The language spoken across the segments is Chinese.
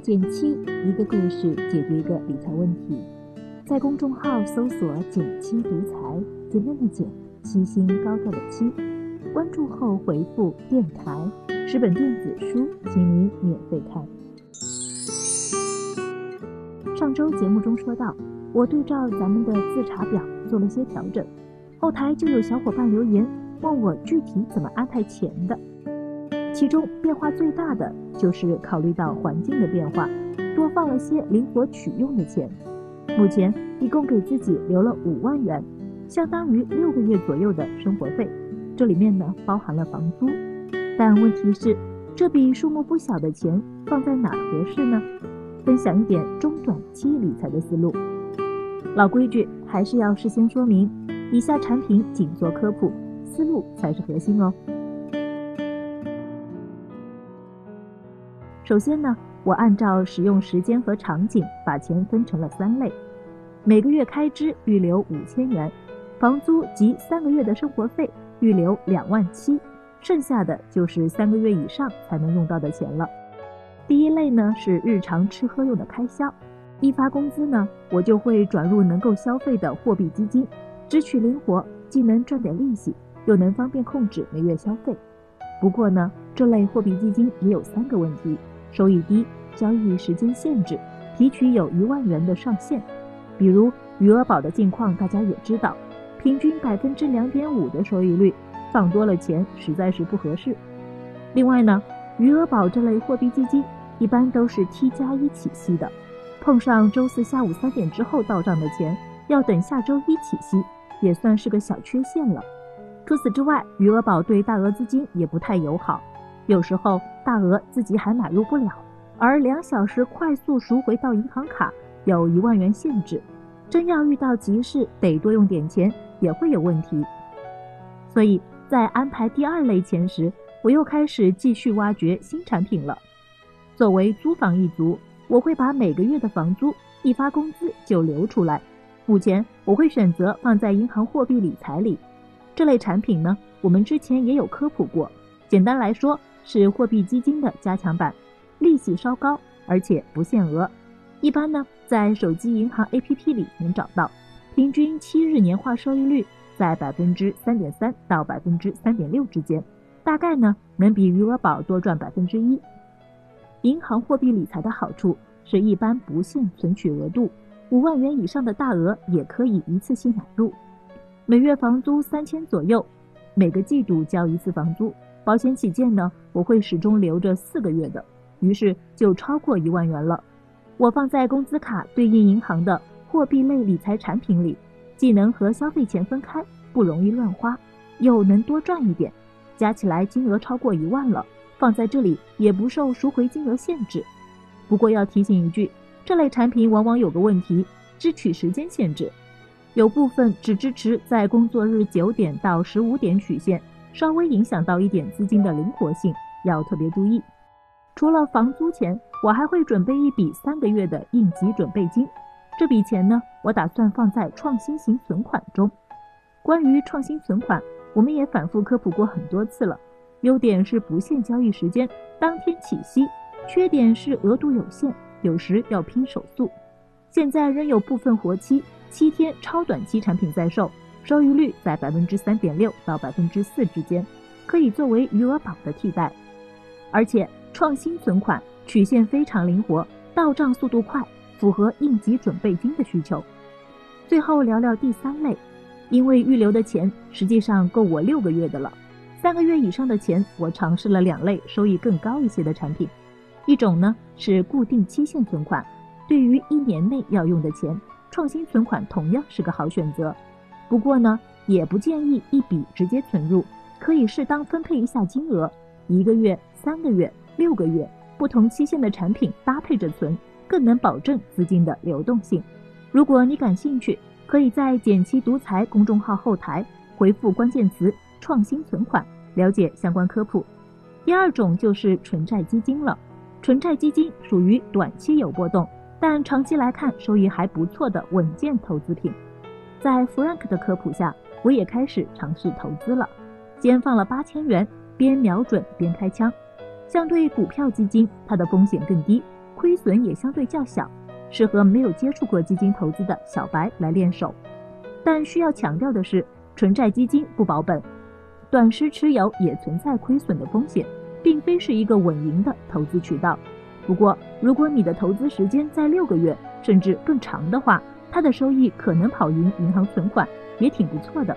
减七，一个故事解决一个理财问题。在公众号搜索“减七独裁，简单的减，七星高照的七。关注后回复“电台”，十本电子书，请你免费看。上周节目中说到，我对照咱们的自查表做了些调整，后台就有小伙伴留言问我具体怎么安排钱的。其中变化最大的就是考虑到环境的变化，多放了些灵活取用的钱。目前一共给自己留了五万元，相当于六个月左右的生活费。这里面呢包含了房租，但问题是这笔数目不小的钱放在哪合适呢？分享一点中短期理财的思路。老规矩，还是要事先说明，以下产品仅做科普，思路才是核心哦。首先呢，我按照使用时间和场景把钱分成了三类：每个月开支预留五千元，房租及三个月的生活费预留两万七，剩下的就是三个月以上才能用到的钱了。第一类呢是日常吃喝用的开销，一发工资呢，我就会转入能够消费的货币基金，支取灵活，既能赚点利息，又能方便控制每月消费。不过呢，这类货币基金也有三个问题。收益低，交易时间限制，提取有一万元的上限。比如余额宝的近况，大家也知道，平均百分之两点五的收益率，放多了钱实在是不合适。另外呢，余额宝这类货币基金一般都是 T 加一起息的，碰上周四下午三点之后到账的钱，要等下周一起息，也算是个小缺陷了。除此之外，余额宝对大额资金也不太友好。有时候大额自己还买入不了，而两小时快速赎回到银行卡有一万元限制，真要遇到急事得多用点钱也会有问题。所以在安排第二类钱时，我又开始继续挖掘新产品了。作为租房一族，我会把每个月的房租一发工资就留出来。目前我会选择放在银行货币理财里，这类产品呢，我们之前也有科普过。简单来说。是货币基金的加强版，利息稍高，而且不限额。一般呢，在手机银行 APP 里能找到，平均七日年化收益率在百分之三点三到百分之三点六之间，大概呢能比余额宝多赚百分之一。银行货币理财的好处是一般不限存取额度，五万元以上的大额也可以一次性买入，每月房租三千左右，每个季度交一次房租。保险起见呢，我会始终留着四个月的，于是就超过一万元了。我放在工资卡对应银行的货币类理财产品里，既能和消费钱分开，不容易乱花，又能多赚一点，加起来金额超过一万了，放在这里也不受赎回金额限制。不过要提醒一句，这类产品往往有个问题，支取时间限制，有部分只支持在工作日九点到十五点取现。稍微影响到一点资金的灵活性，要特别注意。除了房租钱，我还会准备一笔三个月的应急准备金。这笔钱呢，我打算放在创新型存款中。关于创新存款，我们也反复科普过很多次了。优点是不限交易时间，当天起息；缺点是额度有限，有时要拼手速。现在仍有部分活期、七天超短期产品在售。收益率在百分之三点六到百分之四之间，可以作为余额宝的替代。而且创新存款曲线非常灵活，到账速度快，符合应急准备金的需求。最后聊聊第三类，因为预留的钱实际上够我六个月的了。三个月以上的钱，我尝试了两类收益更高一些的产品。一种呢是固定期限存款，对于一年内要用的钱，创新存款同样是个好选择。不过呢，也不建议一笔直接存入，可以适当分配一下金额，一个月、三个月、六个月，不同期限的产品搭配着存，更能保证资金的流动性。如果你感兴趣，可以在“减七独裁”公众号后台回复关键词“创新存款”，了解相关科普。第二种就是纯债基金了，纯债基金属于短期有波动，但长期来看收益还不错的稳健投资品。在 Frank 的科普下，我也开始尝试投资了。先放了八千元，边瞄准边开枪。相对股票基金，它的风险更低，亏损也相对较小，适合没有接触过基金投资的小白来练手。但需要强调的是，纯债基金不保本，短时持有也存在亏损的风险，并非是一个稳赢的投资渠道。不过，如果你的投资时间在六个月甚至更长的话，它的收益可能跑赢银行存款，也挺不错的。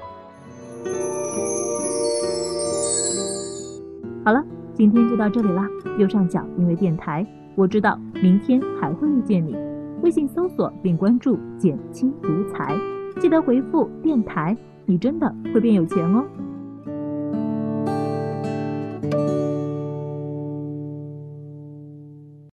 好了，今天就到这里啦。右上角订阅电台，我知道明天还会遇见你。微信搜索并关注“减轻独裁”，记得回复“电台”，你真的会变有钱哦。